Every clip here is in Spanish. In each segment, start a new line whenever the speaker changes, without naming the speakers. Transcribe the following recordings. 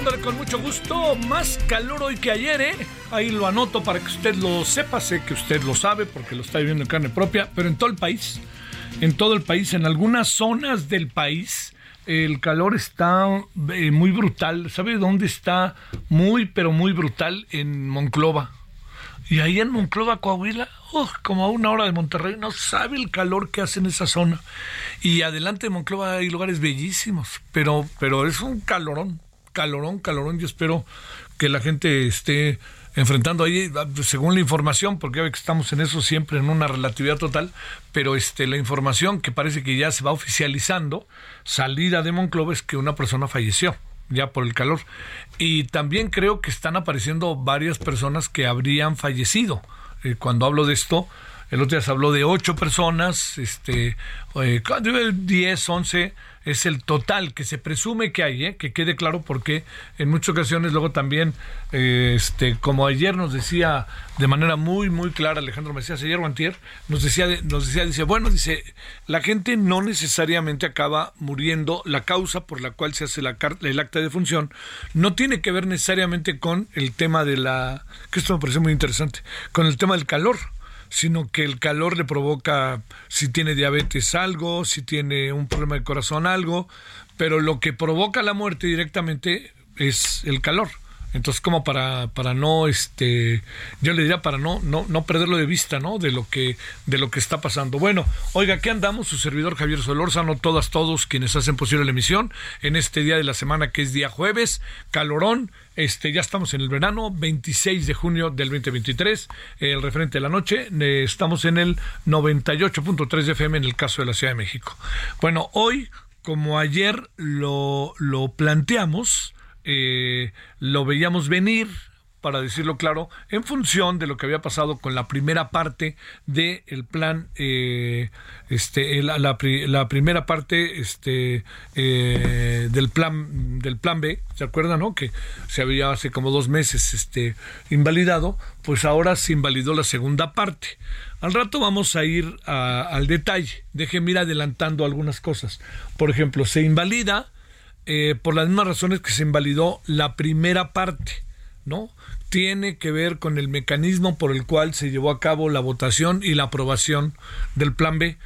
Saludándole con mucho gusto. Más calor hoy que ayer, ¿eh? Ahí lo anoto para que usted lo sepa. Sé que usted lo sabe porque lo está viviendo en carne propia, pero en todo el país, en todo el país, en algunas zonas del país, el calor está eh, muy brutal. ¿Sabe dónde está muy, pero muy brutal? En Monclova. Y ahí en Monclova, Coahuila, ¡ugh! como a una hora de Monterrey, no sabe el calor que hace en esa zona. Y adelante de Monclova hay lugares bellísimos, pero, pero es un calorón, calorón, calorón. Yo espero que la gente esté enfrentando ahí, según la información, porque ya ve que estamos en eso siempre, en una relatividad total, pero este, la información que parece que ya se va oficializando, salida de Monclova, es que una persona falleció ya por el calor. Y también creo que están apareciendo varias personas que habrían fallecido. Eh, cuando hablo de esto, el otro día se habló de ocho personas, este, eh, 10, 11 es el total que se presume que hay, ¿eh? que quede claro porque en muchas ocasiones luego también, eh, este, como ayer nos decía de manera muy, muy clara Alejandro Mesías, ayer o nos decía, nos decía, dice, bueno, dice, la gente no necesariamente acaba muriendo, la causa por la cual se hace la, el acta de función no tiene que ver necesariamente con el tema de la, que esto me parece muy interesante, con el tema del calor sino que el calor le provoca, si tiene diabetes algo, si tiene un problema de corazón algo, pero lo que provoca la muerte directamente es el calor. Entonces, como para, para no, este, yo le diría para no, no, no perderlo de vista, ¿no? De lo que, de lo que está pasando. Bueno, oiga, ¿qué andamos? Su servidor Javier Solórzano, todas, todos quienes hacen posible la emisión en este día de la semana que es día jueves, calorón, este, ya estamos en el verano, 26 de junio del 2023, el referente de la noche, eh, estamos en el 98.3 de FM en el caso de la Ciudad de México. Bueno, hoy, como ayer lo, lo planteamos, eh, lo veíamos venir, para decirlo claro, en función de lo que había pasado con la primera parte del el plan, eh, este, la, la, primera parte este, eh, del plan del plan B, ¿se acuerdan, no? Que se había hace como dos meses este, invalidado, pues ahora se invalidó la segunda parte. Al rato vamos a ir al detalle. Déjenme ir adelantando algunas cosas. Por ejemplo, se invalida eh, por las mismas razones que se invalidó la primera parte, ¿no? Tiene que ver con el mecanismo por el cual se llevó a cabo la votación y la aprobación del Plan B.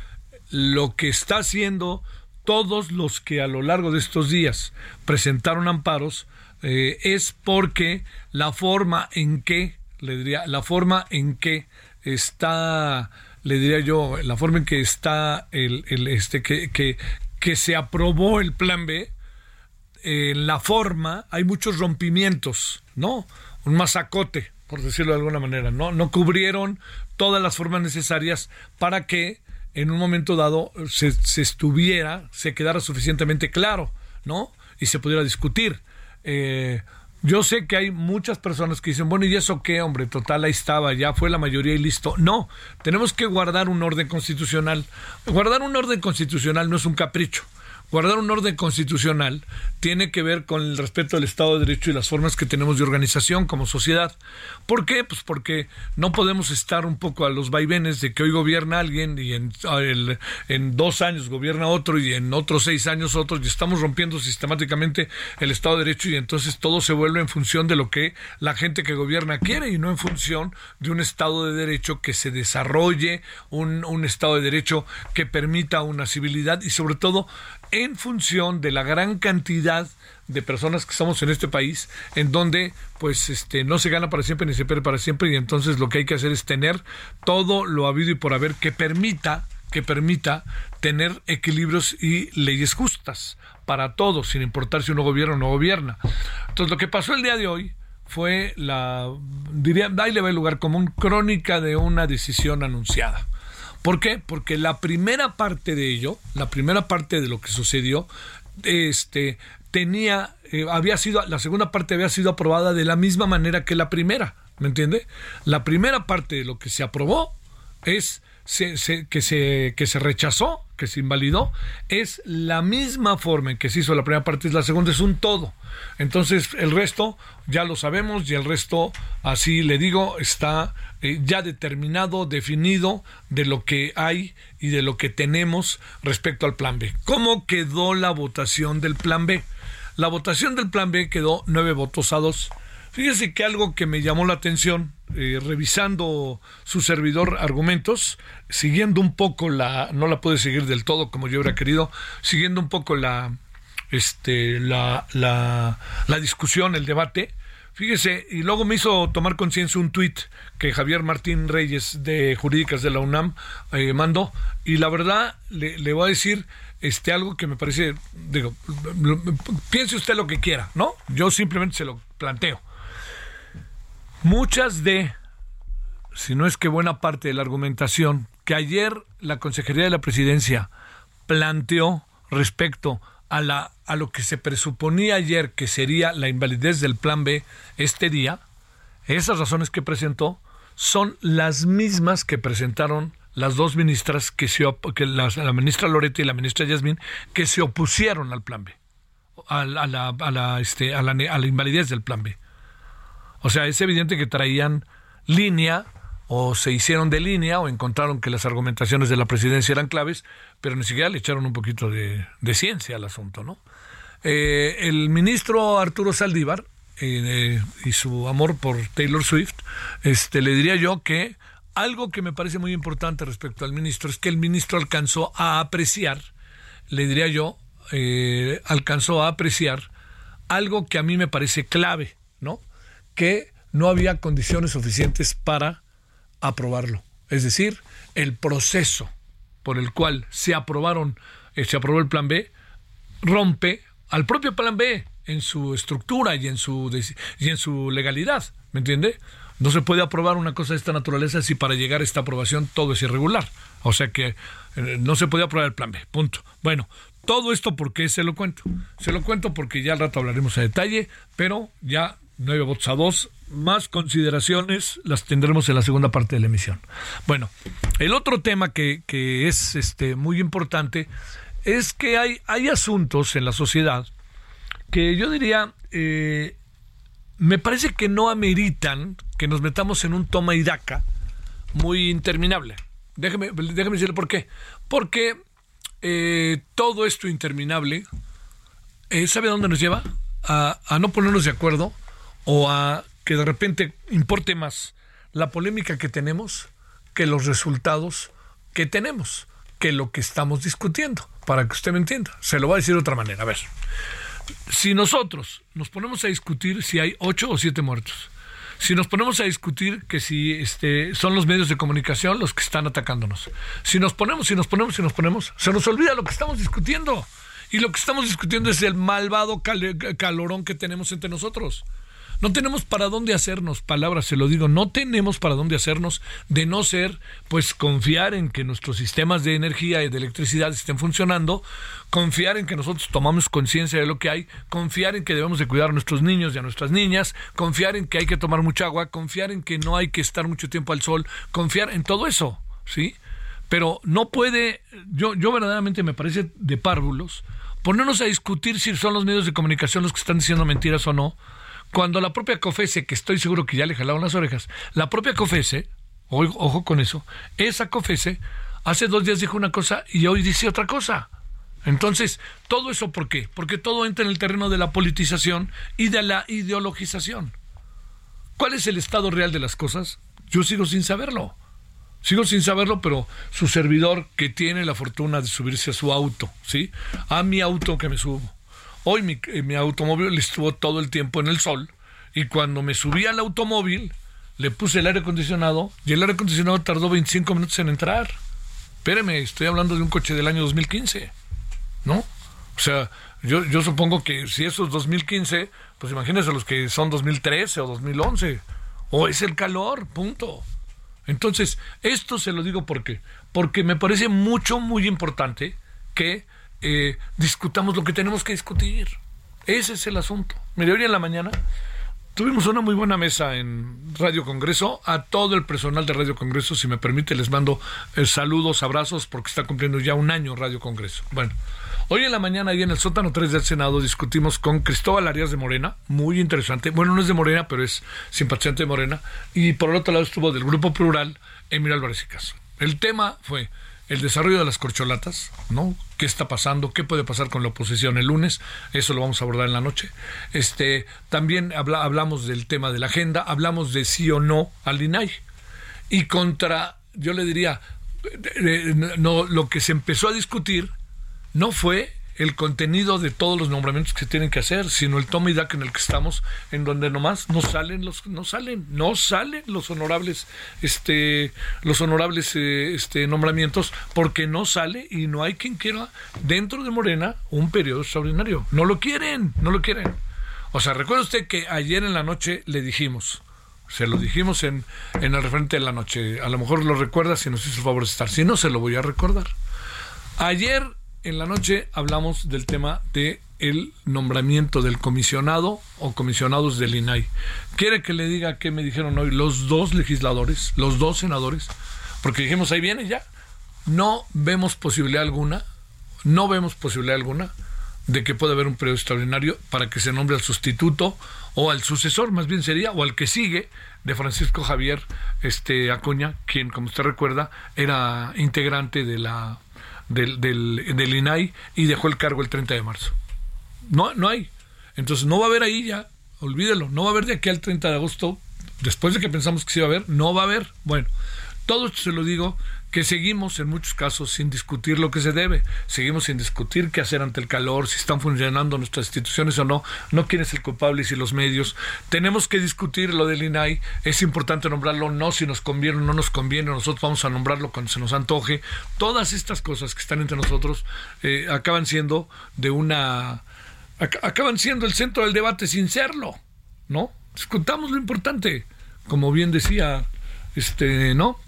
Lo que está haciendo todos los que a lo largo de estos días presentaron amparos eh, es porque la forma en que, le diría, la forma en que está, le diría yo, la forma en que está el, este, que, que se aprobó el Plan B, en la forma hay muchos rompimientos, ¿no? Un masacote, por decirlo de alguna manera, ¿no? No cubrieron todas las formas necesarias para que en un momento dado se, se estuviera, se quedara suficientemente claro, ¿no? Y se pudiera discutir. Eh, yo sé que hay muchas personas que dicen, bueno, ¿y eso qué, hombre? Total, ahí estaba, ya fue la mayoría y listo. No, tenemos que guardar un orden constitucional. Guardar un orden constitucional no es un capricho. Guardar un orden constitucional tiene que ver con el respeto al Estado de Derecho y las formas que tenemos de organización como sociedad. ¿Por qué? Pues porque no podemos estar un poco a los vaivenes de que hoy gobierna alguien y en, en dos años gobierna otro y en otros seis años otro y estamos rompiendo sistemáticamente el Estado de Derecho y entonces todo se vuelve en función de lo que la gente que gobierna quiere y no en función de un Estado de Derecho que se desarrolle, un Estado de Derecho que permita una civilidad y sobre todo en función de la gran cantidad de personas que estamos en este país, en donde pues este no se gana para siempre ni se pierde para siempre, y entonces lo que hay que hacer es tener todo lo habido y por haber que permita que permita tener equilibrios y leyes justas para todos, sin importar si uno gobierna o no gobierna. Entonces, lo que pasó el día de hoy fue la, diría, ahí le va el lugar común, crónica de una decisión anunciada. ¿Por qué? Porque la primera parte de ello, la primera parte de lo que sucedió, este, tenía, eh, había sido, la segunda parte había sido aprobada de la misma manera que la primera, ¿me entiende? La primera parte de lo que se aprobó es que, se, que se rechazó, que se invalidó, es la misma forma en que se hizo la primera parte, la segunda es un todo. Entonces el resto ya lo sabemos y el resto, así le digo, está eh, ya determinado, definido de lo que hay y de lo que tenemos respecto al plan B. ¿Cómo quedó la votación del plan B? La votación del plan B quedó nueve votos a dos. Fíjese que algo que me llamó la atención, eh, revisando su servidor argumentos, siguiendo un poco la, no la pude seguir del todo como yo hubiera querido, siguiendo un poco la, este, la, la, la discusión, el debate, Fíjese, y luego me hizo tomar conciencia un tuit que Javier Martín Reyes de Jurídicas de la UNAM eh, mandó, y la verdad le, le, voy a decir este algo que me parece, digo, piense usted lo que quiera, ¿no? Yo simplemente se lo planteo. Muchas de, si no es que buena parte de la argumentación que ayer la Consejería de la Presidencia planteó respecto a, la, a lo que se presuponía ayer que sería la invalidez del plan B este día, esas razones que presentó son las mismas que presentaron las dos ministras que se que la, ministra Loreto y la ministra Yasmín que se opusieron al plan B a, la, a la, este, a la, a la invalidez del plan B o sea, es evidente que traían línea o se hicieron de línea o encontraron que las argumentaciones de la presidencia eran claves, pero ni siquiera le echaron un poquito de, ciencia al asunto, ¿no? Eh, el ministro Arturo Saldívar eh, y su amor por Taylor Swift, este, le diría yo que algo que me parece muy importante respecto al ministro es que el ministro alcanzó a apreciar, le diría yo, eh, alcanzó a apreciar algo que a mí me parece clave, ¿no? Que no había condiciones suficientes para aprobarlo. Es decir, el proceso por el cual se aprobaron, eh, se aprobó el plan B, rompe al propio plan B en su estructura y en su, y en su legalidad. ¿Me entiende? No se puede aprobar una cosa de esta naturaleza si para llegar a esta aprobación todo es irregular. O sea que eh, no se puede aprobar el plan B. Punto. Bueno, todo esto porque se lo cuento. Se lo cuento porque ya al rato hablaremos a detalle, pero ya nueve votos a dos. Más consideraciones las tendremos en la segunda parte de la emisión. Bueno, el otro tema que, que es este, muy importante es que hay, hay asuntos en la sociedad que yo diría, eh, me parece que no ameritan que nos metamos en un toma y daca muy interminable. Déjeme, déjeme decirle por qué. Porque eh, todo esto interminable, eh, ¿sabe dónde nos lleva? A, a no ponernos de acuerdo o a que de repente importe más la polémica que tenemos que los resultados que tenemos, que lo que estamos discutiendo, para que usted me entienda. Se lo voy a decir de otra manera. A ver, si nosotros nos ponemos a discutir si hay ocho o siete muertos, si nos ponemos a discutir que si este, son los medios de comunicación los que están atacándonos, si nos ponemos, si nos ponemos, si nos ponemos, se nos olvida lo que estamos discutiendo. Y lo que estamos discutiendo es el malvado calorón que tenemos entre nosotros. No tenemos para dónde hacernos, palabras se lo digo, no tenemos para dónde hacernos de no ser, pues confiar en que nuestros sistemas de energía y de electricidad estén funcionando, confiar en que nosotros tomamos conciencia de lo que hay, confiar en que debemos de cuidar a nuestros niños y a nuestras niñas, confiar en que hay que tomar mucha agua, confiar en que no hay que estar mucho tiempo al sol, confiar en todo eso, ¿sí? Pero no puede, yo, yo verdaderamente me parece de párvulos, ponernos a discutir si son los medios de comunicación los que están diciendo mentiras o no, cuando la propia COFESE, que estoy seguro que ya le jalaron las orejas, la propia COFESE, ojo con eso, esa COFESE hace dos días dijo una cosa y hoy dice otra cosa. Entonces, ¿todo eso por qué? Porque todo entra en el terreno de la politización y de la ideologización. ¿Cuál es el estado real de las cosas? Yo sigo sin saberlo. Sigo sin saberlo, pero su servidor que tiene la fortuna de subirse a su auto, ¿sí? A mi auto que me subo Hoy mi, eh, mi automóvil estuvo todo el tiempo en el sol y cuando me subí al automóvil le puse el aire acondicionado y el aire acondicionado tardó 25 minutos en entrar. Espéreme, estoy hablando de un coche del año 2015, ¿no? O sea, yo, yo supongo que si eso es 2015, pues imagínense los que son 2013 o 2011. O es el calor, punto. Entonces, esto se lo digo porque, porque me parece mucho, muy importante que eh, discutamos lo que tenemos que discutir. Ese es el asunto. Mire, hoy en la mañana tuvimos una muy buena mesa en Radio Congreso. A todo el personal de Radio Congreso, si me permite, les mando eh, saludos, abrazos, porque está cumpliendo ya un año Radio Congreso. Bueno, hoy en la mañana, ahí en el sótano 3 del Senado, discutimos con Cristóbal Arias de Morena, muy interesante. Bueno, no es de Morena, pero es simpatizante de Morena. Y por el otro lado estuvo del Grupo Plural, Emilio Álvarez y Caso. El tema fue el desarrollo de las corcholatas, ¿no? ¿Qué está pasando? ¿Qué puede pasar con la oposición el lunes? Eso lo vamos a abordar en la noche. Este, también hablamos del tema de la agenda, hablamos de sí o no al INAI. Y contra, yo le diría, no, lo que se empezó a discutir no fue el contenido de todos los nombramientos que tienen que hacer, sino el toma y daca en el que estamos, en donde nomás no salen los, no salen, no salen los honorables, este, los honorables eh, este, nombramientos, porque no sale y no hay quien quiera dentro de Morena un periodo extraordinario. No lo quieren, no lo quieren. O sea, recuerda usted que ayer en la noche le dijimos, se lo dijimos en, en el referente de la noche, a lo mejor lo recuerda si nos hizo el favor de estar, si no se lo voy a recordar. Ayer en la noche hablamos del tema de el nombramiento del comisionado o comisionados del INAI. ¿Quiere que le diga qué me dijeron hoy los dos legisladores, los dos senadores? Porque dijimos, ahí viene ya. No vemos posibilidad alguna, no vemos posibilidad alguna de que pueda haber un periodo extraordinario para que se nombre al sustituto o al sucesor, más bien sería, o al que sigue de Francisco Javier este, Acuña, quien, como usted recuerda, era integrante de la del, del, INAI y dejó el cargo el 30 de marzo. No, no hay. Entonces no va a haber ahí ya, olvídelo, no va a haber de aquí al 30 de agosto, después de que pensamos que sí va a haber, no va a haber. Bueno, todo esto se lo digo que seguimos en muchos casos sin discutir lo que se debe, seguimos sin discutir qué hacer ante el calor, si están funcionando nuestras instituciones o no, no quién es el culpable y si los medios. Tenemos que discutir lo del INAI, es importante nombrarlo, no si nos conviene o no nos conviene, nosotros vamos a nombrarlo cuando se nos antoje. Todas estas cosas que están entre nosotros eh, acaban siendo de una... acaban siendo el centro del debate sin serlo, ¿no? Discutamos lo importante, como bien decía, este, ¿no?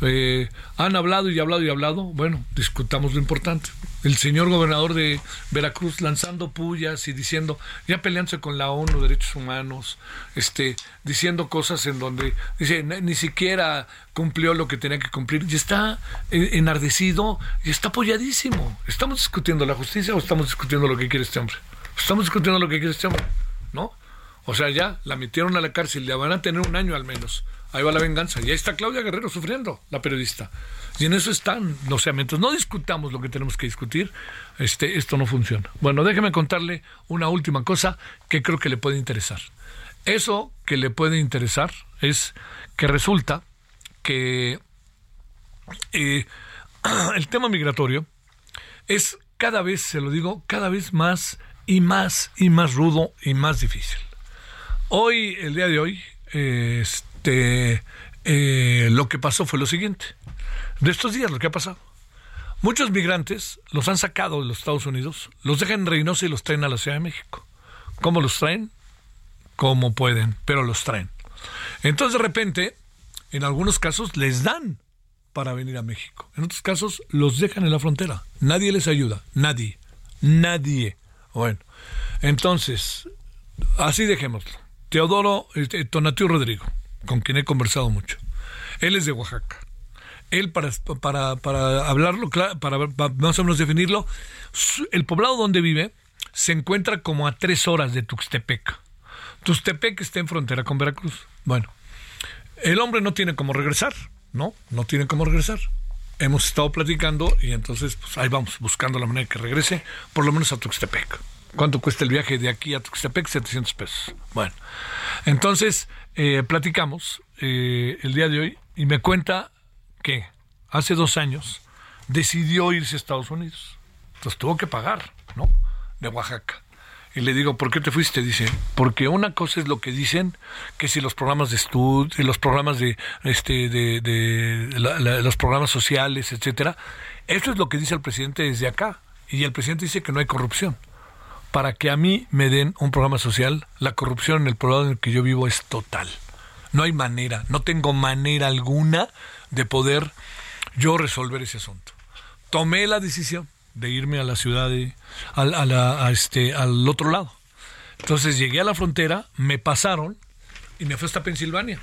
Eh, han hablado y hablado y hablado. Bueno, discutamos lo importante. El señor gobernador de Veracruz lanzando pullas y diciendo, ya peleándose con la ONU, derechos humanos, este, diciendo cosas en donde dice, ni siquiera cumplió lo que tenía que cumplir, y está enardecido y está apoyadísimo. ¿Estamos discutiendo la justicia o estamos discutiendo lo que quiere este hombre? Estamos discutiendo lo que quiere este hombre, ¿no? O sea, ya la metieron a la cárcel, ya van a tener un año al menos ahí va la venganza. Y ahí está Claudia Guerrero sufriendo, la periodista. Y en eso están, sé, mientras no discutamos lo que tenemos que discutir, este, esto no funciona. Bueno, déjeme contarle una última cosa que creo que le puede interesar. Eso que le puede interesar es que resulta que eh, el tema migratorio es cada vez, se lo digo, cada vez más y más y más rudo y más difícil. Hoy, el día de hoy, eh, este, eh, lo que pasó fue lo siguiente. De estos días, lo que ha pasado. Muchos migrantes los han sacado de los Estados Unidos, los dejan en Reynosa y los traen a la Ciudad de México. ¿Cómo los traen? como pueden, pero los traen. Entonces de repente, en algunos casos les dan para venir a México. En otros casos los dejan en la frontera. Nadie les ayuda, nadie, nadie. Bueno, entonces, así dejémoslo. Teodoro este, Tonatiu Rodrigo, con quien he conversado mucho. Él es de Oaxaca. Él, para, para, para hablarlo, para, para más o menos definirlo, el poblado donde vive se encuentra como a tres horas de Tuxtepec. Tuxtepec está en frontera con Veracruz. Bueno, el hombre no tiene cómo regresar, ¿no? No tiene cómo regresar. Hemos estado platicando y entonces pues ahí vamos, buscando la manera que regrese, por lo menos a Tuxtepec. ¿Cuánto cuesta el viaje de aquí a Tuxtepec? 700 pesos. Bueno, entonces eh, platicamos eh, el día de hoy y me cuenta que hace dos años decidió irse a Estados Unidos. Entonces tuvo que pagar, ¿no? De Oaxaca. Y le digo, ¿por qué te fuiste? Dice, porque una cosa es lo que dicen, que si los programas de estudio, los programas de, este, de, los programas sociales, etcétera, eso es lo que dice el presidente desde acá. Y el presidente dice que no hay corrupción. Para que a mí me den un programa social, la corrupción en el poblado en el que yo vivo es total. No hay manera, no tengo manera alguna de poder yo resolver ese asunto. Tomé la decisión de irme a la ciudad este, al otro lado. Entonces llegué a la frontera, me pasaron y me fui hasta Pensilvania.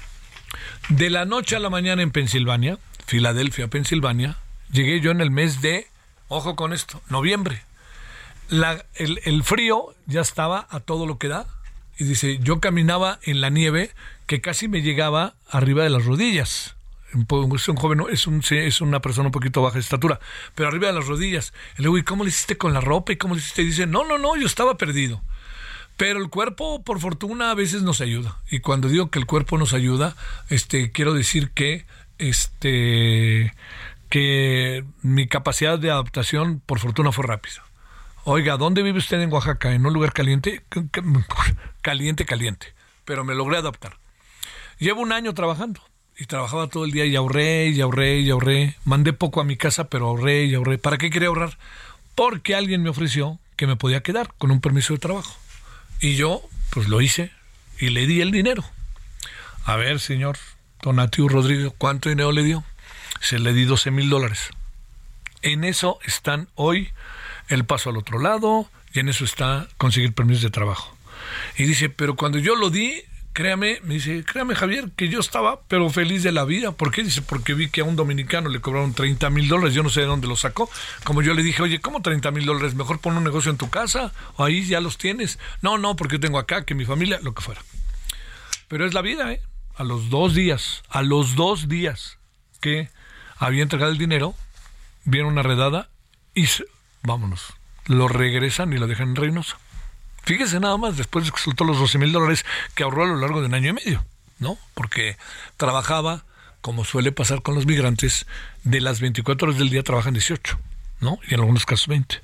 De la noche a la mañana en Pensilvania, Filadelfia, Pensilvania, llegué yo en el mes de, ojo con esto, noviembre. El, frío ya estaba a todo lo que da. Y dice, yo caminaba en la nieve que casi me llegaba arriba de las rodillas es un joven, es, un, es una persona un poquito baja de estatura, pero arriba de las rodillas. Y le digo, ¿y cómo le hiciste con la ropa? ¿Y cómo le hiciste? Y dice, no, no, no, yo estaba perdido. Pero el cuerpo, por fortuna, a veces nos ayuda. Y cuando digo que el cuerpo nos ayuda, este, quiero decir que, este, que mi capacidad de adaptación, por fortuna, fue rápida. Oiga, ¿dónde vive usted en Oaxaca? ¿En un lugar caliente? Caliente, caliente. Pero me logré adaptar. Llevo un año trabajando y trabajaba todo el día y ahorré y ahorré y ahorré. Mandé poco a mi casa, pero ahorré y ahorré. ¿Para qué quería ahorrar? Porque alguien me ofreció que me podía quedar con un permiso de trabajo. Y yo, pues lo hice y le di el dinero. A ver, señor Donatiu Rodrigo, ¿cuánto dinero le dio? Se le di 12 mil dólares. En eso están hoy el paso al otro lado y en eso está conseguir permiso de trabajo. Y dice, pero cuando yo lo di, créame, me dice, créame Javier, que yo estaba pero feliz de la vida. ¿Por qué? Dice, porque vi que a un dominicano le cobraron 30 mil dólares, yo no sé de dónde lo sacó. Como yo le dije, oye, ¿cómo 30 mil dólares? Mejor pon un negocio en tu casa o ahí ya los tienes. No, no, porque yo tengo acá, que mi familia, lo que fuera. Pero es la vida, ¿eh? A los dos días, a los dos días que había entregado el dinero, viene una redada y vámonos, lo regresan y lo dejan en Reynosa. Fíjese nada más, después de que los 12 mil dólares que ahorró a lo largo de un año y medio, ¿no? Porque trabajaba, como suele pasar con los migrantes, de las 24 horas del día trabajan 18, ¿no? Y en algunos casos 20.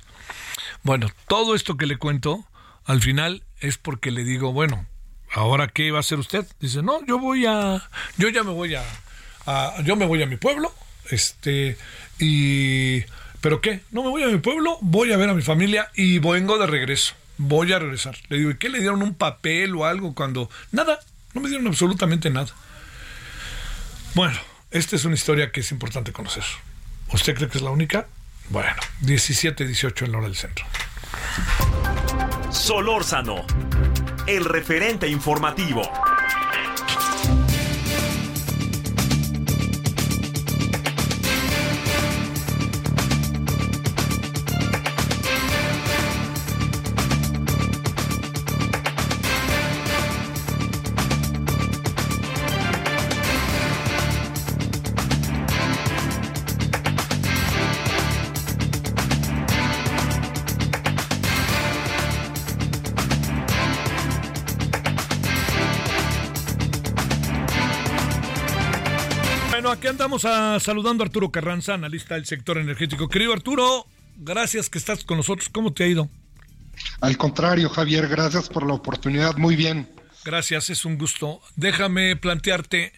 Bueno, todo esto que le cuento, al final es porque le digo, bueno, ¿ahora qué va a hacer usted? Dice, no, yo voy a, yo ya me voy a yo me voy a mi pueblo, este, y, ¿pero qué? No me voy a mi pueblo, voy a ver a mi familia y vengo de regreso voy a regresar. Le digo, ¿y qué le dieron un papel o algo cuando... Nada, no me dieron absolutamente nada. Bueno, esta es una historia que es importante conocer. ¿Usted cree que es la única? Bueno, 17, 18 en la hora del centro.
Solórzano, el referente informativo.
Aquí andamos a, saludando a Arturo Carranza, analista del sector energético. Querido Arturo, gracias que estás con nosotros. ¿Cómo te ha ido?
Al contrario, Javier, gracias por la oportunidad. Muy bien.
Gracias, es un gusto. Déjame plantearte,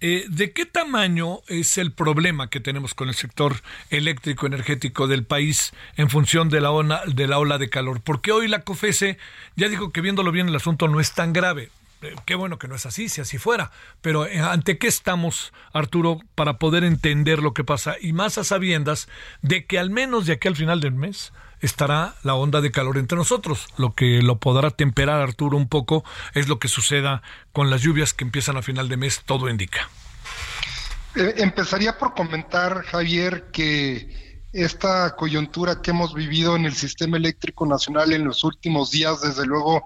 eh, ¿de qué tamaño es el problema que tenemos con el sector eléctrico energético del país en función de la, ola, de la ola de calor? Porque hoy la COFESE ya dijo que viéndolo bien el asunto no es tan grave qué bueno que no es así, si así fuera. Pero eh, ¿ante qué estamos, Arturo, para poder entender lo que pasa? Y más a sabiendas de que al menos de aquí al final del mes estará la onda de calor entre nosotros. Lo que lo podrá temperar, Arturo, un poco es lo que suceda con las lluvias que empiezan a final de mes, todo indica.
Eh, empezaría por comentar, Javier, que esta coyuntura que hemos vivido en el sistema eléctrico nacional en los últimos días, desde luego,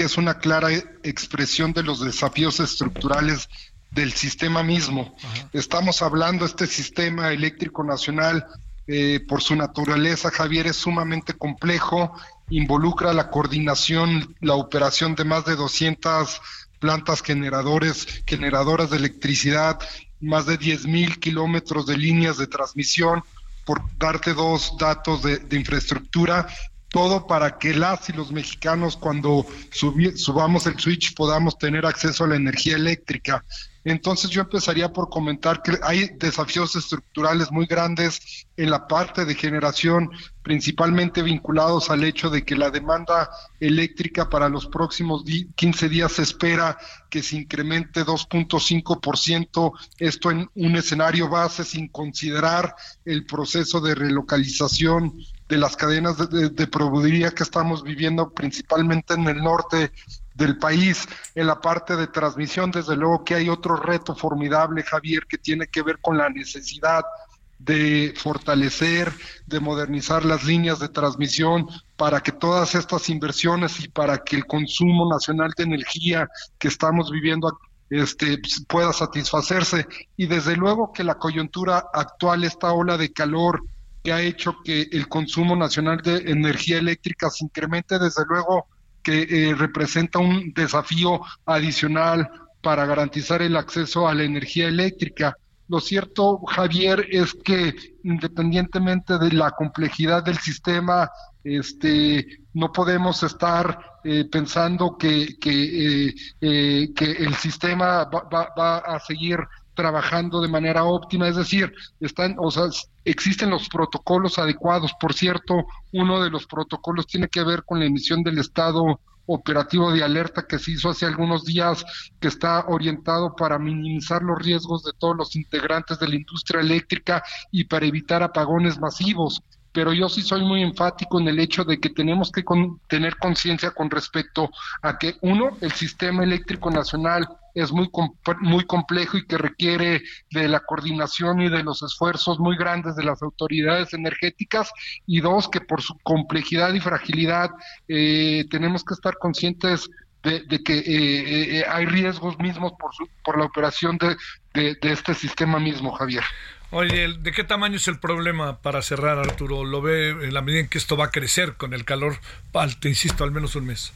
que es una clara expresión de los desafíos estructurales del sistema mismo. Estamos hablando, este sistema eléctrico nacional, eh, por su naturaleza, Javier, es sumamente complejo, involucra la coordinación, la operación de más de 200 plantas generadores, generadoras de electricidad, más de 10 mil kilómetros de líneas de transmisión, por darte dos datos de infraestructura, todo para que las y los mexicanos cuando subamos el switch podamos tener acceso a la energía eléctrica. Entonces yo empezaría por comentar que hay desafíos estructurales muy grandes en la parte de generación, principalmente vinculados al hecho de que la demanda eléctrica para los próximos 15 días se espera que se incremente 2.5%, esto en un escenario base sin considerar el proceso de relocalización de las cadenas de, de, que estamos viviendo principalmente en el norte del país. En la parte de transmisión, desde luego que hay otro reto formidable, Javier, que tiene que ver con la necesidad de fortalecer, de modernizar las líneas de transmisión para que todas estas inversiones y para que el consumo nacional de energía que estamos viviendo este, pueda satisfacerse. Y desde luego que la coyuntura actual, esta ola de calor que ha hecho que el consumo nacional de energía eléctrica se incremente, desde luego que eh, representa un desafío adicional para garantizar el acceso a la energía eléctrica. Lo cierto, Javier, es que independientemente de la complejidad del sistema, este, no podemos estar eh, pensando que, que, eh, que el sistema va, va a seguir trabajando de manera óptima, es decir, están, o sea, existen los protocolos adecuados. Por cierto, uno de los protocolos tiene que ver con la emisión del estado operativo de alerta que se hizo hace algunos días, que está orientado para minimizar los riesgos de todos los integrantes de la industria eléctrica y para evitar apagones masivos pero yo sí soy muy enfático en el hecho de que tenemos que tener conciencia con respecto a que, uno, el sistema eléctrico nacional es muy, muy complejo y que requiere de la coordinación y de los esfuerzos muy grandes de las autoridades energéticas, y dos, que por su complejidad y fragilidad eh, tenemos que estar conscientes de, que eh, eh, hay riesgos mismos por, por la operación de, de este sistema mismo, Javier.
Oye, ¿de qué tamaño es el problema para cerrar, Arturo? ¿Lo ve en la medida en que esto va a crecer con el calor? Te insisto, al menos un mes.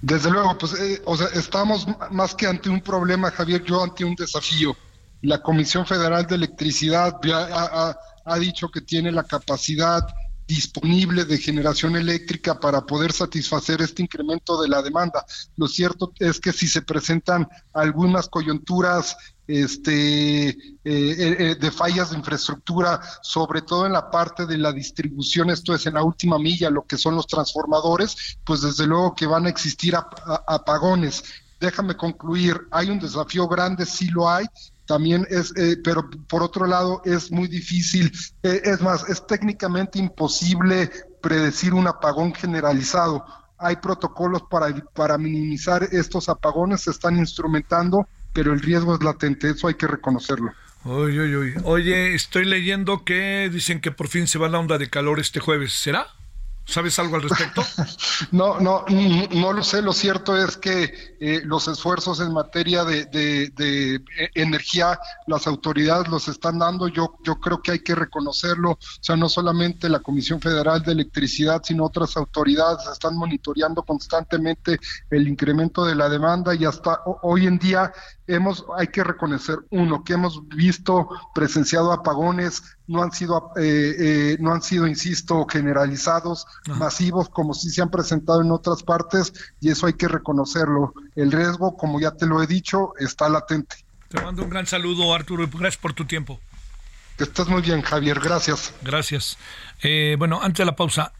Desde luego, pues, eh, o sea, estamos más que ante un problema, Javier, yo ante un desafío. La Comisión Federal de Electricidad ha, ha dicho que tiene la capacidad disponible de generación eléctrica para poder satisfacer este incremento de la demanda. Lo cierto es que si se presentan algunas coyunturas este, eh, eh, eh, de fallas de infraestructura, sobre todo en la parte de la distribución, esto es en la última milla, lo que son los transformadores, pues desde luego que van a existir apagones. Déjame concluir, hay un desafío grande, sí lo hay, también es, pero por otro lado es muy difícil, es más, es técnicamente imposible predecir un apagón generalizado. Hay protocolos para, para minimizar estos apagones, se están instrumentando, pero el riesgo es latente, eso hay que reconocerlo.
Oye, estoy leyendo que dicen que por fin se va la onda de calor este jueves, ¿será? ¿Sabes algo al respecto?
no, no, no lo sé. Lo cierto es que eh, los esfuerzos en materia de, de, eh, energía, las autoridades los están dando. Yo, yo creo que hay que reconocerlo. O sea, no solamente la Comisión Federal de Electricidad, sino otras autoridades están monitoreando constantemente el incremento de la demanda y hasta hoy en día hemos, hay que reconocer, uno, que hemos visto presenciado apagones, no han sido, eh, eh, no han sido, insisto, generalizados, masivos, como si se han presentado en otras partes, y eso hay que reconocerlo. El riesgo, como ya te lo he dicho, está latente.
Te mando un gran saludo, Arturo, y gracias por tu tiempo.
Estás muy bien, Javier, gracias.
Gracias. Eh, bueno, antes de la pausa,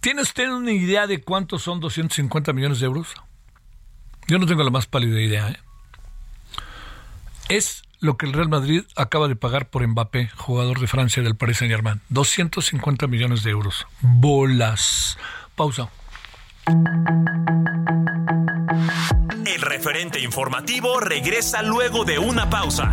¿tiene usted una idea de cuántos son 250 millones de euros? Yo no tengo la más pálida idea. ¿eh? Es lo que el Real Madrid acaba de pagar por Mbappé, jugador de Francia del Paris Saint Germain. 250 millones de euros. Bolas. Pausa.
El referente informativo regresa luego de una pausa.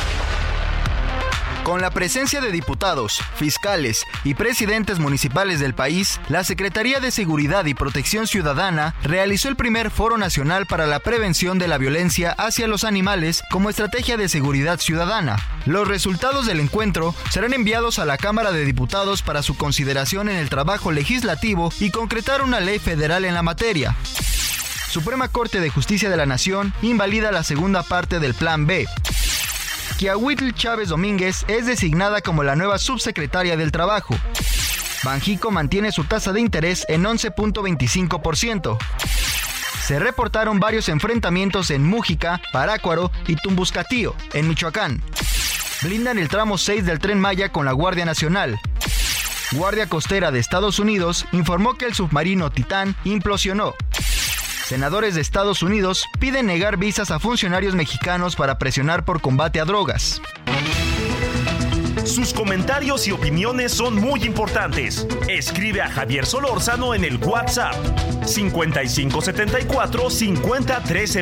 Con la presencia de diputados, fiscales y presidentes municipales del país, la Secretaría de Seguridad y Protección Ciudadana realizó el primer Foro Nacional para la Prevención de la Violencia hacia los Animales como estrategia de seguridad ciudadana. Los resultados del encuentro serán enviados a la Cámara de Diputados para su consideración en el trabajo legislativo y concretar una ley federal en la materia. Suprema Corte de Justicia de la Nación invalida la segunda parte del Plan B. Kiahuitl Chávez Domínguez es designada como la nueva subsecretaria del Trabajo. Banjico mantiene su tasa de interés en 11.25%. Se reportaron varios enfrentamientos en Mújica, Parácuaro y Tumbuscatío, en Michoacán. Blindan el tramo 6 del tren Maya con la Guardia Nacional. Guardia Costera de Estados Unidos informó que el submarino Titán implosionó. Senadores de Estados Unidos piden negar visas a funcionarios mexicanos para presionar por combate a drogas.
Sus comentarios y opiniones son muy importantes. Escribe a Javier Solórzano en el WhatsApp 5574 50 13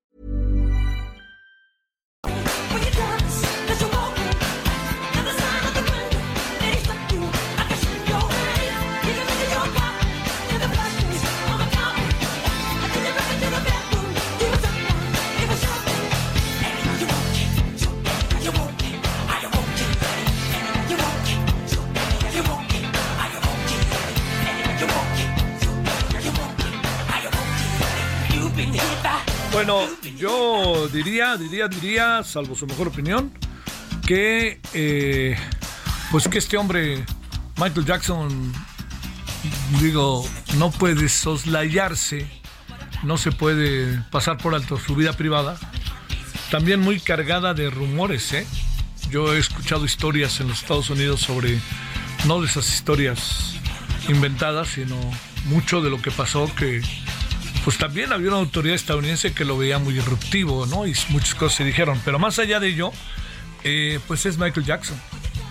Bueno, yo diría, diría, diría, salvo su mejor opinión, que eh, pues que este hombre, Michael Jackson, digo, no puede soslayarse, no se puede pasar por alto su vida privada, también muy cargada de rumores, ¿eh? Yo he escuchado historias en los Estados Unidos sobre, no de esas historias inventadas, sino mucho de lo que pasó que pues también había una autoridad estadounidense que lo veía muy disruptivo, ¿no? Y muchas cosas se dijeron. Pero más allá de ello, eh, pues es Michael Jackson.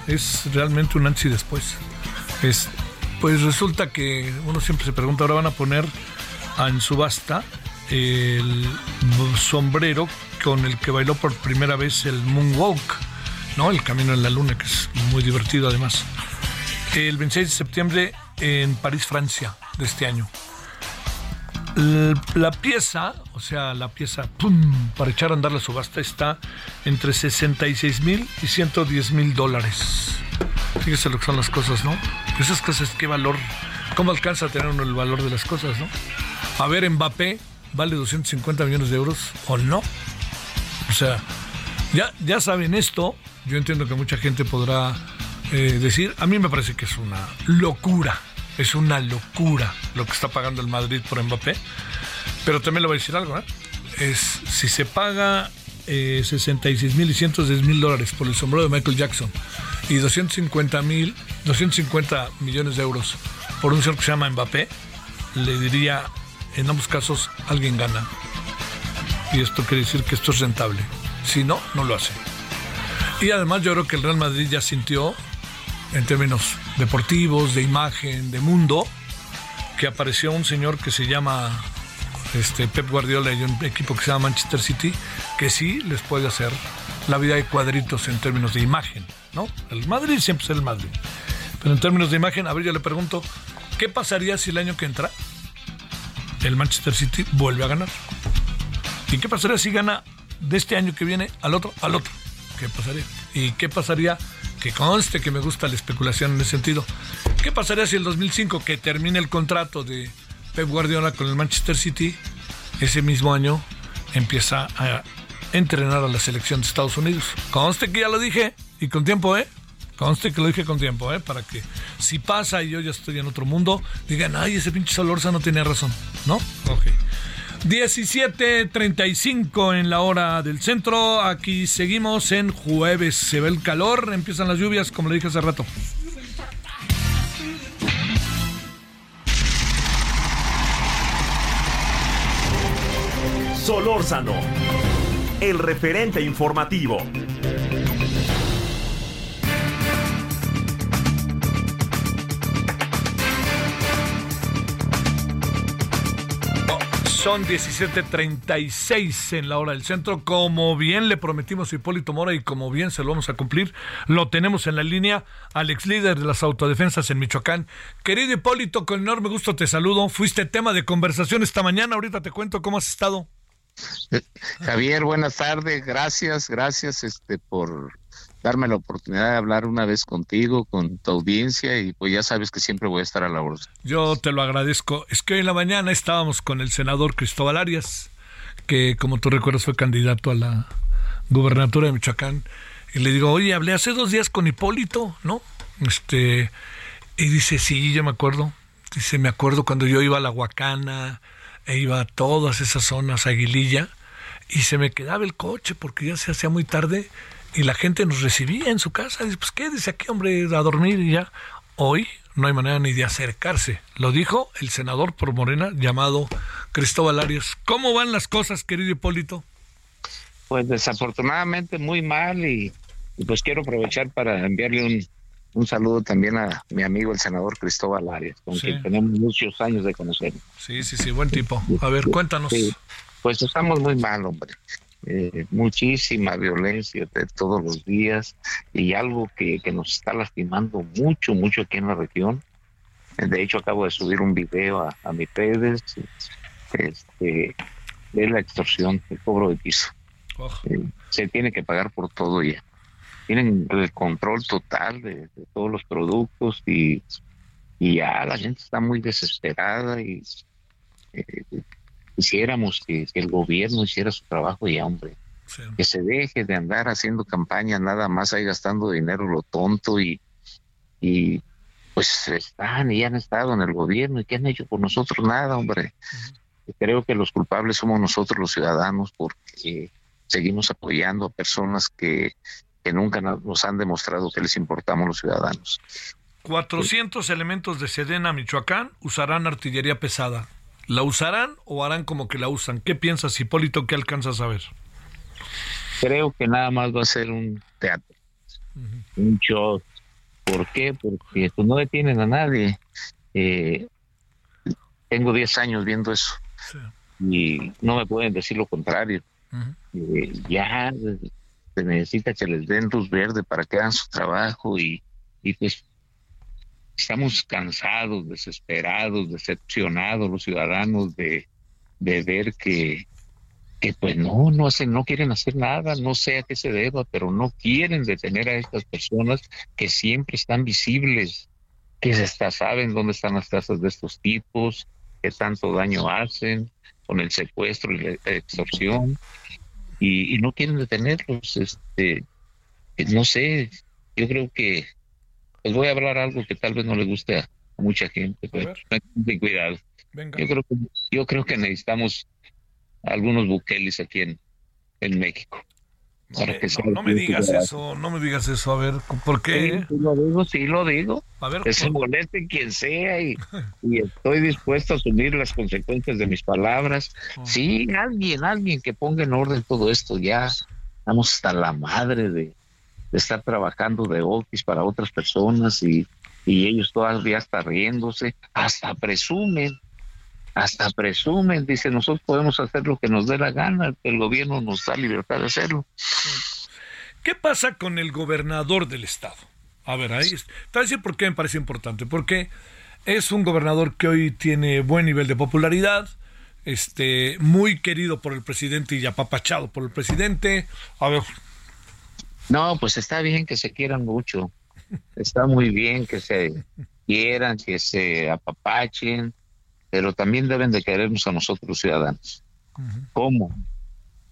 Es realmente un antes y después. Es, pues resulta que uno siempre se pregunta, ahora van a poner en subasta el sombrero con el que bailó por primera vez el Moonwalk, ¿no? El camino en la luna, que es muy divertido además. El 26 de septiembre en París, Francia, de este año. La pieza, o sea, la pieza ¡pum! para echar a andar la subasta está entre 66 mil y 110 mil dólares. Fíjese lo que son las cosas, ¿no? Esas cosas, qué valor, cómo alcanza a tener uno el valor de las cosas, ¿no? A ver, Mbappé vale 250 millones de euros o no. O sea, ya, ya saben esto, yo entiendo que mucha gente podrá eh, decir, a mí me parece que es una locura es una locura lo que está pagando el Madrid por Mbappé. Pero también le voy a decir algo, ¿eh? Es, si se paga eh, 66 mil y 110 mil dólares por el sombrero de Michael Jackson y 250 mil, 250 millones de euros por un señor que se llama Mbappé, le diría, en ambos casos, alguien gana. Y esto quiere decir que esto es rentable. Si no, no lo hace. Y además yo creo que el Real Madrid ya sintió en términos deportivos, de imagen, de mundo, que apareció un señor que se llama este, Pep Guardiola y un equipo que se llama Manchester City, que sí les puede hacer la vida de cuadritos en términos de imagen, ¿no? El Madrid siempre es el Madrid. Pero en términos de imagen, a ver, yo le pregunto, ¿qué pasaría si el año que entra el Manchester City vuelve a ganar? ¿Y qué pasaría si gana de este año que viene al otro, al otro? ¿Qué pasaría? ¿Y qué pasaría que conste que me gusta la especulación en ese sentido. ¿Qué pasaría si el 2005, que termine el contrato de Pep Guardiola con el Manchester City, ese mismo año empieza a entrenar a la selección de Estados Unidos? Conste que ya lo dije y con tiempo, ¿eh? Conste que lo dije con tiempo, ¿eh? Para que si pasa y yo ya estoy en otro mundo, digan, ay, ese pinche Solorza no tenía razón, ¿no? Ok. 17.35 en la hora del centro. Aquí seguimos en jueves. Se ve el calor, empiezan las lluvias, como le dije hace rato.
Solórzano, el referente informativo.
Son 17:36 en la hora del centro. Como bien le prometimos a Hipólito Mora y como bien se lo vamos a cumplir, lo tenemos en la línea al ex líder de las autodefensas en Michoacán. Querido Hipólito, con enorme gusto te saludo. Fuiste tema de conversación esta mañana. Ahorita te cuento cómo has estado.
Eh, Javier, buenas tardes. Gracias, gracias este, por darme la oportunidad de hablar una vez contigo, con tu audiencia y pues ya sabes que siempre voy a estar a la orden.
Yo te lo agradezco. Es que hoy en la mañana estábamos con el senador Cristóbal Arias, que como tú recuerdas fue candidato a la gubernatura de Michoacán, y le digo, oye, hablé hace dos días con Hipólito, ¿no? Este, y dice, sí, yo me acuerdo. Dice, me acuerdo cuando yo iba a la Huacana, e iba a todas esas zonas, Aguililla, y se me quedaba el coche porque ya se hacía muy tarde y la gente nos recibía en su casa. Dice, pues quédese aquí, hombre, a dormir y ya. Hoy no hay manera ni de acercarse. Lo dijo el senador por Morena llamado Cristóbal Arias. ¿Cómo van las cosas, querido Hipólito?
Pues desafortunadamente muy mal y, pues quiero aprovechar para enviarle un, un, saludo también a mi amigo el senador Cristóbal Arias, con quien tenemos muchos años de conocer.
Sí, sí, sí, buen tipo. A ver, cuéntanos.
pues estamos muy mal, hombre. Eh, muchísima violencia de todos los días y algo que, nos está lastimando mucho, mucho aquí en la región. De hecho, acabo de subir un video a, mi redes este, de la extorsión, el cobro de piso. Eh, se tiene que pagar por todo ya. Tienen el control total de, todos los productos y, y, ya la gente está muy desesperada y eh, quisiéramos que, el gobierno hiciera su trabajo y hombre, que se deje de andar haciendo campaña nada más ahí gastando dinero lo tonto y, y pues están y han estado en el gobierno y que han hecho por nosotros nada, hombre. Creo que los culpables somos nosotros los ciudadanos porque seguimos apoyando a personas que, que nunca nos han demostrado que les importamos los ciudadanos.
400 elementos de Sedena, Michoacán, usarán artillería pesada. ¿La usarán o harán como que la usan? ¿Qué piensas, Hipólito? ¿Qué alcanzas a ver?
Creo que nada más va a ser un teatro, un show. ¿Por qué? Porque pues, no detienen a nadie. Eh, tengo 10 años viendo eso y no me pueden decir lo contrario. Eh, ya se necesita que les den luz verde para que hagan su trabajo y, y pues estamos cansados, desesperados, decepcionados los ciudadanos de, de ver que, que pues no, no hacen, no quieren hacer nada, no sé a qué se deba, pero no quieren detener a estas personas que siempre están visibles, que hasta saben dónde están las casas de estos tipos, que tanto daño hacen con el secuestro y la extorsión, y, no quieren detenerlos, este, no sé, yo creo que, les voy a hablar algo que tal vez no le guste a, mucha gente, pero ten cuidado. Yo creo que, yo creo que necesitamos algunos buqueles aquí en, en México.
no, me digas eso, no me digas eso, a ver, ¿por qué?
Sí, lo digo, sí lo digo. A ver, que se moleste quien sea y, estoy dispuesto a asumir las consecuencias de mis palabras. Oh. Sí, alguien, alguien que ponga en orden todo esto, ya estamos hasta la madre de, estar trabajando de office para otras personas y, y ellos todavía están riéndose, hasta presumen hasta presumen, dice, nosotros podemos hacer lo que nos dé la gana, el gobierno nos da libertad de hacerlo.
¿Qué pasa con el gobernador del estado? A ver, ahí está. decir por qué me parece importante, porque es un gobernador que hoy tiene buen nivel de popularidad, este, muy querido por el presidente y apapachado por el presidente. A ver.
No, pues está bien que se quieran mucho. Está muy bien que se quieran, que se apapachen, pero también deben de querernos a nosotros los ciudadanos. ¿Cómo?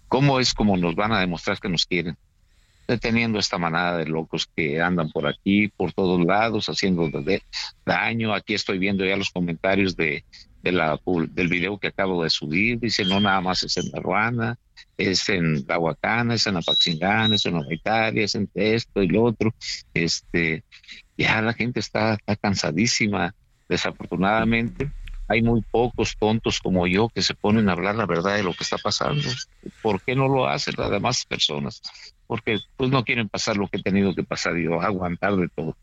¿Cómo es como nos van a demostrar que nos quieren? Deteniendo esta manada de locos que andan por aquí, por todos lados, haciendo daño. Aquí estoy viendo ya los comentarios de, de la, del video que acabo de subir. Dice, no nada más es en La Ruana, es en La Huacana, es en Apaxingán, es en Italia, es en esto y lo otro. Este, ya la gente está, está cansadísima, desafortunadamente hay muy pocos tontos como yo que se ponen a hablar la verdad de lo que está pasando. ¿Por qué no lo hacen las demás personas? Porque pues no quieren pasar lo que he tenido que pasar yo, aguantar de todo.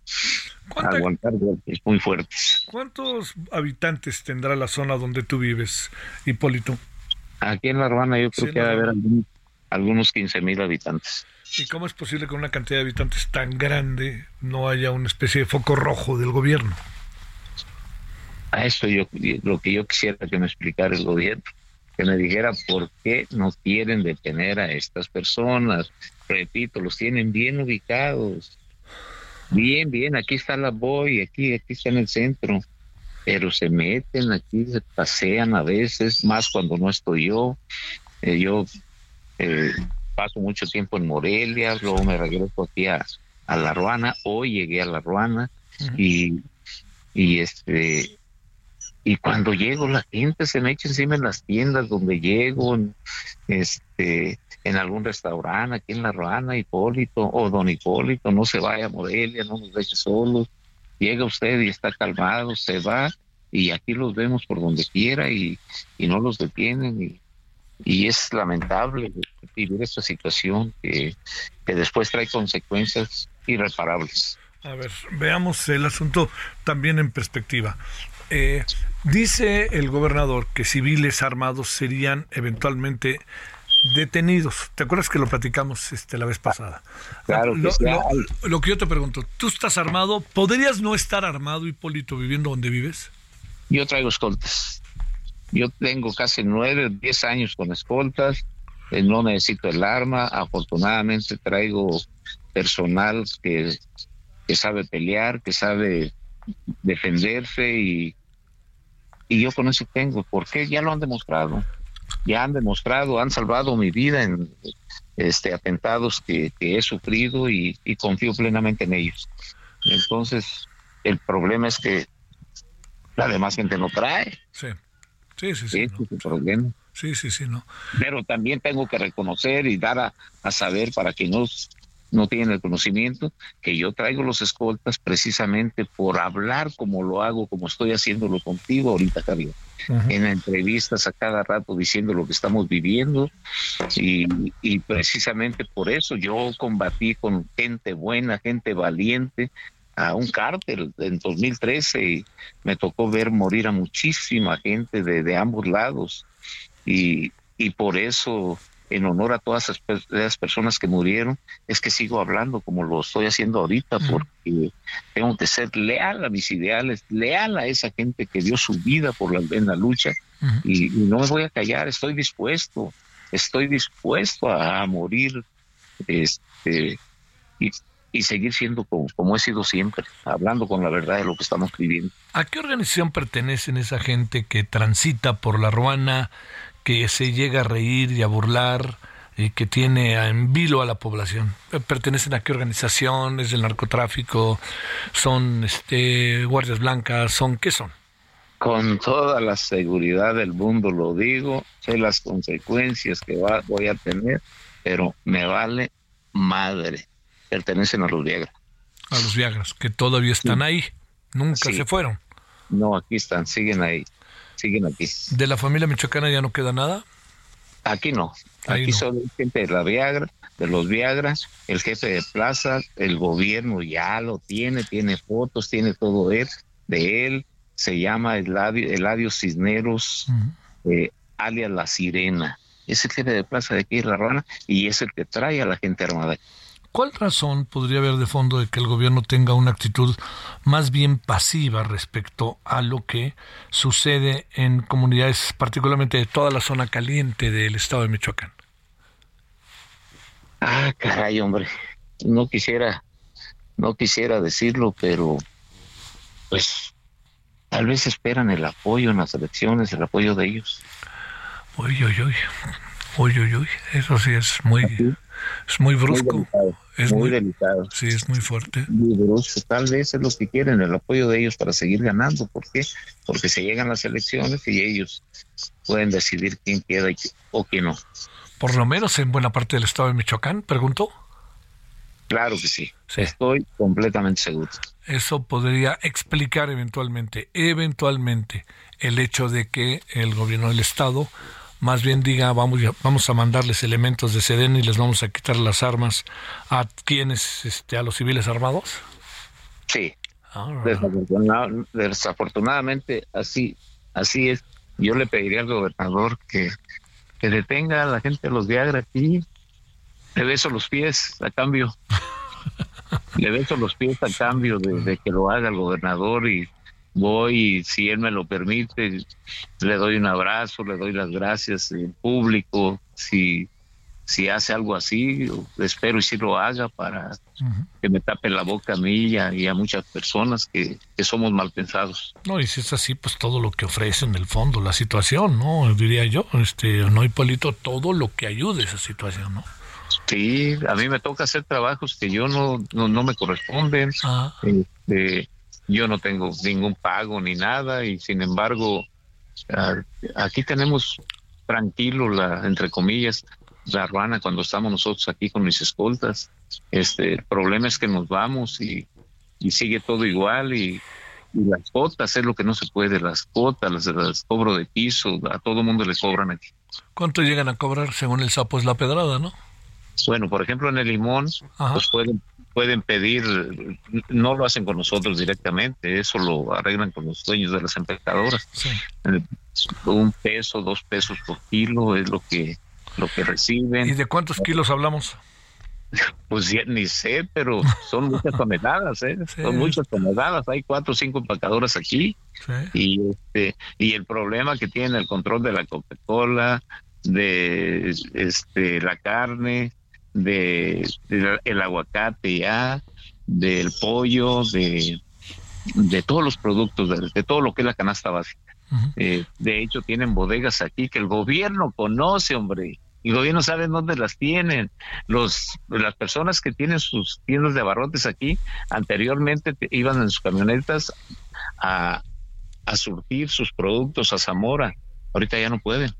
Aguantar es muy fuerte.
¿Cuántos habitantes tendrá la zona donde tú vives, Hipólito?
Aquí en La Ruana yo creo que debe haber algunos 15 mil habitantes.
¿Y cómo es posible que una cantidad de habitantes tan grande no haya una especie de foco rojo del gobierno?
A esto yo lo que yo quisiera que me explicara el gobierno, que me dijera por qué no quieren detener a estas personas. Repito, los tienen bien ubicados. Bien, bien, aquí está la boy, aquí, aquí está en el centro. Pero se meten aquí, se pasean a veces, más cuando no estoy yo. Eh, yo eh, paso mucho tiempo en Morelia, luego me regreso aquí a, La Ruana. Hoy llegué a La Ruana y, y este y cuando llego la gente se me echa encima en las tiendas donde llego, este, en algún restaurante aquí en La Ruana, Hipólito o Don Hipólito, no se vaya a Morelia, no nos deje solos, llega usted y está calmado, se va y aquí los vemos por donde quiera y, no los detienen y, y es lamentable vivir esta situación que, que después trae consecuencias irreparables.
A ver, veamos el asunto también en perspectiva. Eh, dice el gobernador que civiles armados serían eventualmente detenidos. ¿Te acuerdas que lo platicamos este, la vez pasada?
Claro.
Lo, lo, que yo te pregunto, ¿tú estás armado? ¿Podrías no estar armado, Hipólito, viviendo donde vives?
Yo traigo escoltas. Yo tengo casi nueve, diez años con escoltas. Eh, no necesito el arma. Afortunadamente traigo personal que, que sabe pelear, que sabe defenderse y, y yo con eso tengo, porque ya lo han demostrado, ya han demostrado, han salvado mi vida en este atentados que, he sufrido y, confío plenamente en ellos. Entonces, el problema es que la demás gente no trae.
Sí, sí, sí. sí
es el problema.
Sí, sí, sí, no.
Pero también tengo que reconocer y dar a, a saber para que no no tienen el conocimiento, que yo traigo los escoltas precisamente por hablar como lo hago, como estoy haciéndolo contigo ahorita, Javier. En entrevistas a cada rato diciendo lo que estamos viviendo. Y, y precisamente por eso yo combatí con gente buena, gente valiente, a un cártel en 2013 y me tocó ver morir a muchísima gente de, de ambos lados. Y, y por eso en honor a todas esas personas que murieron, es que sigo hablando como lo estoy haciendo ahorita, porque tengo que ser leal a mis ideales, leal a esa gente que dio su vida por la, en la lucha, y, no me voy a callar, estoy dispuesto, estoy dispuesto a, morir este, y, seguir siendo como, como, he sido siempre, hablando con la verdad de lo que estamos viviendo.
¿A qué organización pertenecen esa gente que transita por la ruana, que se llega a reír y a burlar y que tiene en vilo a la población. ¿Pertenecen a qué organización? ¿Es del narcotráfico? ¿Son este, guardias blancas? ¿Son qué son?
Con toda la seguridad del mundo lo digo, sé las consecuencias que va, voy a tener, pero me vale madre. Pertenecen a los Viagras.
A los Viagras, que todavía están ahí, nunca se fueron.
No, aquí están, siguen ahí siguen aquí.
¿De la familia michoacana ya no queda nada?
Aquí no. aquí son gente de la Viagra, de los Viagras, el jefe de plaza, el gobierno ya lo tiene, tiene fotos, tiene todo él, de él. Se llama Eladio, Eladio Cisneros, eh, alias La Sirena. Es el jefe de plaza de aquí, La Rana, y es el que trae a la gente armada.
¿Cuál razón podría haber de fondo de que el gobierno tenga una actitud más bien pasiva respecto a lo que sucede en comunidades, particularmente de toda la zona caliente del estado de Michoacán?
Ah, caray, hombre. No quisiera, no quisiera decirlo, pero pues tal vez esperan el apoyo en las elecciones, el apoyo de ellos.
Uy, uy, uy. Uy, uy, uy. Eso sí es muy, es muy brusco. Es muy, delicado. Sí, es muy fuerte.
Tal vez es lo que quieren, el apoyo de ellos para seguir ganando. ¿Por qué? Porque se llegan las elecciones y ellos pueden decidir quién queda o quién no.
Por lo menos en buena parte del estado de Michoacán, pregunto.
Claro que sí. Estoy completamente seguro.
Eso podría explicar eventualmente, eventualmente, el hecho de que el gobierno del estado más bien diga vamos, vamos a mandarles elementos de Sedena y les vamos a quitar las armas a quienes, este, a los civiles armados?
Sí. desafortunadamente así, así es. Yo le pediría al gobernador que, que detenga a la gente de los Viagra aquí. Le beso los pies a cambio. le beso los pies a cambio de, de que lo haga el gobernador y voy y si él me lo permite, le doy un abrazo, le doy las gracias en público, si, si hace algo así, espero y si lo haga para que me tape la boca a mí y a, muchas personas que, somos mal pensados.
No, y si es así, pues todo lo que ofrece en el fondo, la situación, ¿no? Diría yo, este, no, Hipólito, todo lo que ayude a esa situación, ¿no?
Sí, a mí me toca hacer trabajos que yo no, no, me corresponden. Ah. Este, yo no tengo ningún pago ni nada y sin embargo aquí tenemos tranquilo la entre comillas la ruana cuando estamos nosotros aquí con mis escoltas. Este el problema es que nos vamos y, sigue todo igual y, las cotas es lo que no se puede las cotas las, las cobro de piso a todo mundo le cobran aquí.
Cuánto llegan a cobrar según el sapo es la pedrada no
bueno por ejemplo en el limón pues pueden pueden pedir, no lo hacen con nosotros directamente, eso lo arreglan con los dueños de las empezadoras. Eh, un peso, dos pesos por kilo es lo que lo que reciben.
¿Y de cuántos kilos hablamos?
Pues ni sé, pero son muchas toneladas, ¿eh? Son muchas toneladas. Hay cuatro o cinco empacadoras aquí. Y, este, y el problema que tiene el control de la Coca-Cola, de este, la carne, de, el aguacate ya, del pollo, de, de todos los productos, de, todo lo que es la canasta básica. Eh, de hecho, tienen bodegas aquí que el gobierno conoce, hombre. El gobierno sabe dónde las tienen. Los, las personas que tienen sus tiendas de abarrotes aquí, anteriormente iban en sus camionetas a, a surtir sus productos a Zamora. Ahorita ya no pueden.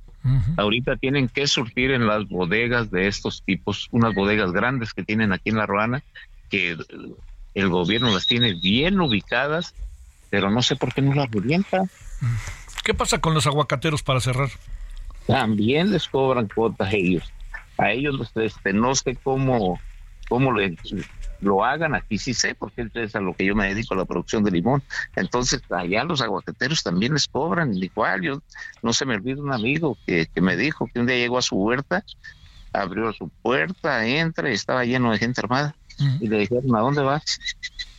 Ahorita tienen que surtir en las bodegas de estos tipos, unas bodegas grandes que tienen aquí en La Ruana, que el gobierno las tiene bien ubicadas, pero no sé por qué no las orienta.
¿Qué pasa con los aguacateros para cerrar?
También les cobran cuotas ellos. A ellos este, no sé cómo, cómo le, lo hagan, aquí sí sé, porque es a lo que yo me dedico, a la producción de limón. Entonces, allá los aguacateros también les cobran, igual. Yo no se me olvida un amigo que, me dijo que un día llegó a su huerta abrió su puerta, entra y estaba lleno de gente armada. Y le dijeron, ¿a dónde vas?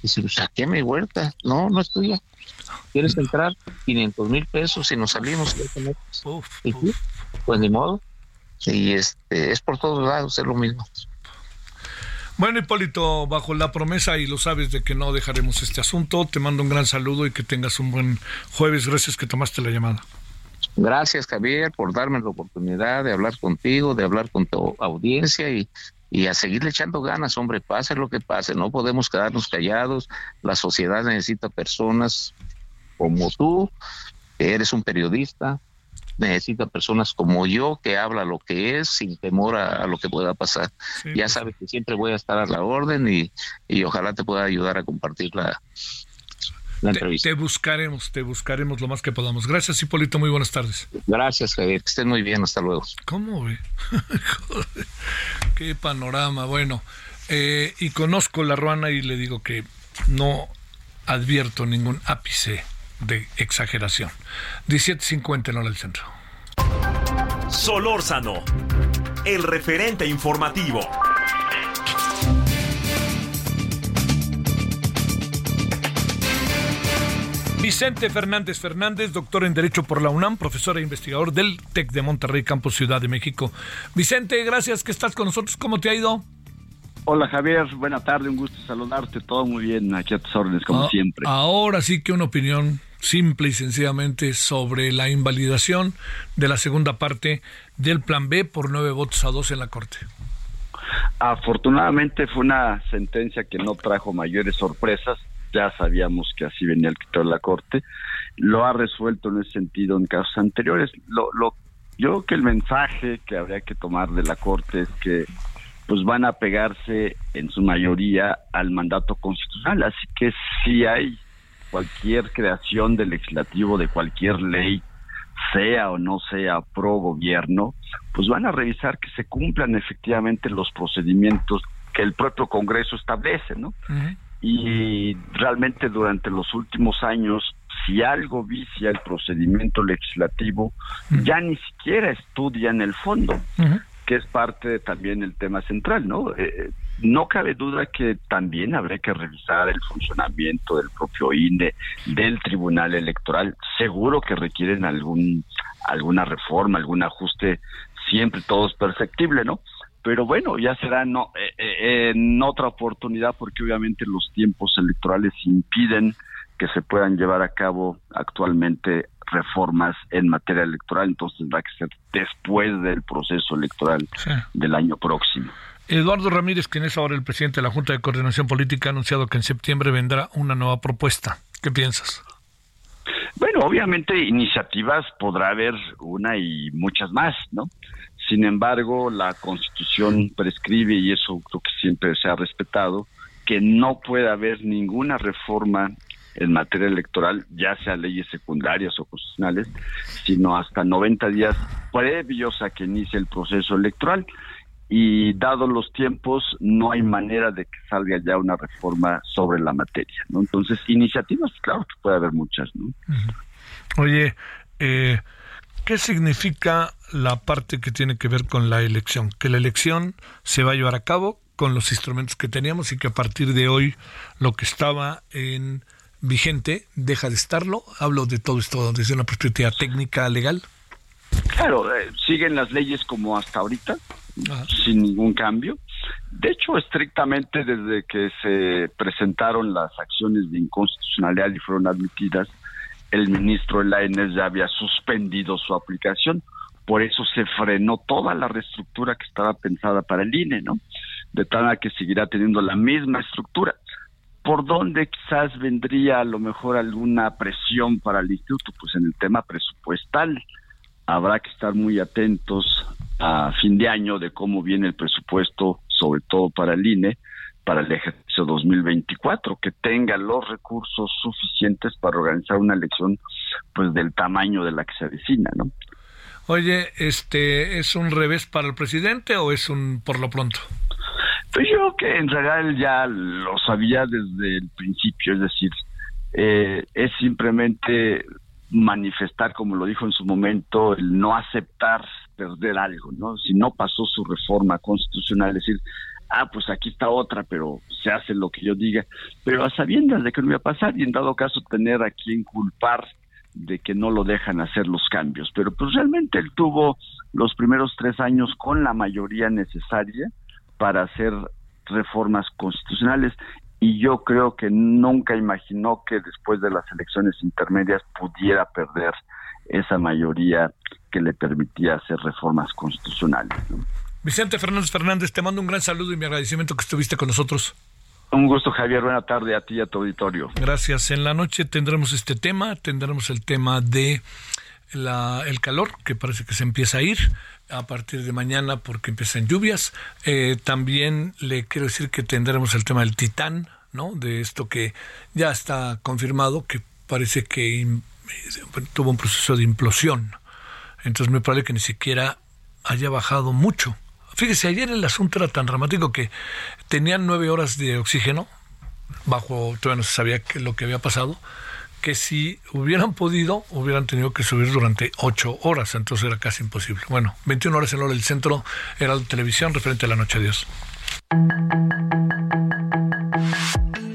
Dice, pues saqué mi huerta. No, no es tuya. ¿Quieres entrar? 500 mil pesos y nos salimos. y pues ni modo. Y este, es por todos lados, es lo mismo.
Bueno, Hipólito, bajo la promesa y lo sabes de que no dejaremos este asunto, te mando un gran saludo y que tengas un buen jueves. Gracias que tomaste la llamada.
Gracias, Javier, por darme la oportunidad de hablar contigo, de hablar con tu audiencia y, y a seguirle echando ganas, hombre, pase lo que pase, no podemos quedarnos callados, la sociedad necesita personas como tú, eres un periodista, necesita personas como yo que habla lo que es sin temor a, lo que pueda pasar. ya pues sabes que siempre voy a estar a la orden y, y ojalá te pueda ayudar a compartir la, la entrevista.
Te, buscaremos, te buscaremos lo más que podamos. Gracias, Hipólito. Muy buenas tardes.
Gracias, Javier. Que estén muy bien. Hasta luego.
¿Cómo ve? Qué panorama. Bueno, eh, y conozco la ruana y le digo que no advierto ningún ápice de exageración. 17.50 en hora del centro.
Solórzano, el referente informativo.
Vicente Fernández Fernández, doctor en Derecho por la UNAM, profesor e investigador del TEC de Monterrey, Campus Ciudad de México. Vicente, gracias que estás con nosotros. ¿Cómo te ha ido?
Hola Javier, buena tarde, un gusto saludarte, todo muy bien, aquí a tus órdenes como ah, siempre.
Ahora sí que una opinión simple y sencillamente sobre la invalidación de la segunda parte del Plan B por nueve votos a dos en la Corte.
Afortunadamente fue una sentencia que no trajo mayores sorpresas, ya sabíamos que así venía el criterio de la Corte, lo ha resuelto en ese sentido en casos anteriores. Lo, lo, yo creo que el mensaje que habría que tomar de la Corte es que pues van a pegarse en su mayoría al mandato constitucional, así que si hay cualquier creación del legislativo de cualquier ley, sea o no sea pro gobierno, pues van a revisar que se cumplan efectivamente los procedimientos que el propio Congreso establece, ¿no? Y realmente durante los últimos años, si algo vicia el procedimiento legislativo, ya ni siquiera estudia en el fondo que es parte también el tema central, ¿no? Eh, no cabe duda que también habría que revisar el funcionamiento del propio INE, del Tribunal Electoral. Seguro que requieren algún alguna reforma, algún ajuste, siempre todo es perfectible, ¿no? Pero bueno, ya será no, eh, eh, en otra oportunidad porque obviamente los tiempos electorales impiden que se puedan llevar a cabo actualmente reformas en materia electoral, entonces tendrá que ser después del proceso electoral del año próximo.
Eduardo Ramírez, quien es ahora el presidente de la Junta de Coordinación Política, ha anunciado que en septiembre vendrá una nueva propuesta. ¿Qué piensas?
Bueno, obviamente iniciativas podrá haber una y muchas más, ¿no? Sin embargo, la Constitución prescribe, y eso creo que siempre se ha respetado, que no puede haber ninguna reforma en materia electoral, ya sea leyes secundarias o constitucionales, sino hasta 90 días previos a que inicie el proceso electoral. Y dados los tiempos, no hay manera de que salga ya una reforma sobre la materia. ¿no? Entonces, iniciativas, claro que puede haber muchas. ¿no?
Oye, eh, ¿qué significa la parte que tiene que ver con la elección? Que la elección se va a llevar a cabo con los instrumentos que teníamos y que a partir de hoy lo que estaba en vigente deja de estarlo? Hablo de todo esto desde una perspectiva técnica, legal.
Claro, eh, siguen las leyes como hasta ahorita, sin ningún cambio. De hecho, estrictamente desde que se presentaron las acciones de inconstitucionalidad y fueron admitidas, el ministro de la ENES ya había suspendido su aplicación. Por eso se frenó toda la reestructura que estaba pensada para el INE, ¿no? De tal que seguirá teniendo la misma estructura por dónde quizás vendría a lo mejor alguna presión para el instituto, pues en el tema presupuestal. Habrá que estar muy atentos a fin de año de cómo viene el presupuesto, sobre todo para el INE, para el ejercicio 2024, que tenga los recursos suficientes para organizar una elección pues del tamaño de la que se avecina, ¿no?
Oye, este es un revés para el presidente o es un por lo pronto?
Pues yo que en realidad ya lo sabía desde el principio, es decir, eh, es simplemente manifestar, como lo dijo en su momento, el no aceptar perder algo, ¿no? Si no pasó su reforma constitucional, es decir, ah, pues aquí está otra, pero se hace lo que yo diga, pero a sabiendas de que no iba a pasar y en dado caso tener a quien culpar de que no lo dejan hacer los cambios. Pero pues realmente él tuvo los primeros tres años con la mayoría necesaria para hacer reformas constitucionales y yo creo que nunca imaginó que después de las elecciones intermedias pudiera perder esa mayoría que le permitía hacer reformas constitucionales.
Vicente Fernández Fernández, te mando un gran saludo y mi agradecimiento que estuviste con nosotros.
Un gusto, Javier. Buena tarde a ti y a tu auditorio.
Gracias. En la noche tendremos este tema, tendremos el tema de la, el calor, que parece que se empieza a ir a partir de mañana porque empiezan lluvias. Eh, también le quiero decir que tendremos el tema del titán, ¿no? De esto que ya está confirmado, que parece que tuvo un proceso de implosión. Entonces me parece que ni siquiera haya bajado mucho. Fíjese, ayer el asunto era tan dramático que tenían nueve horas de oxígeno, bajo, todavía no se sabía qué, lo que había pasado, que si hubieran podido, hubieran tenido que subir durante ocho horas, entonces era casi imposible. Bueno, 21 horas en hora del centro era la televisión referente a la noche de Dios.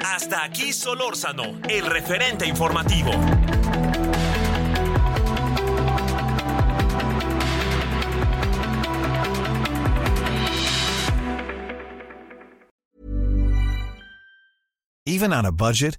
Hasta aquí Solórzano, el referente informativo.
Even on a budget,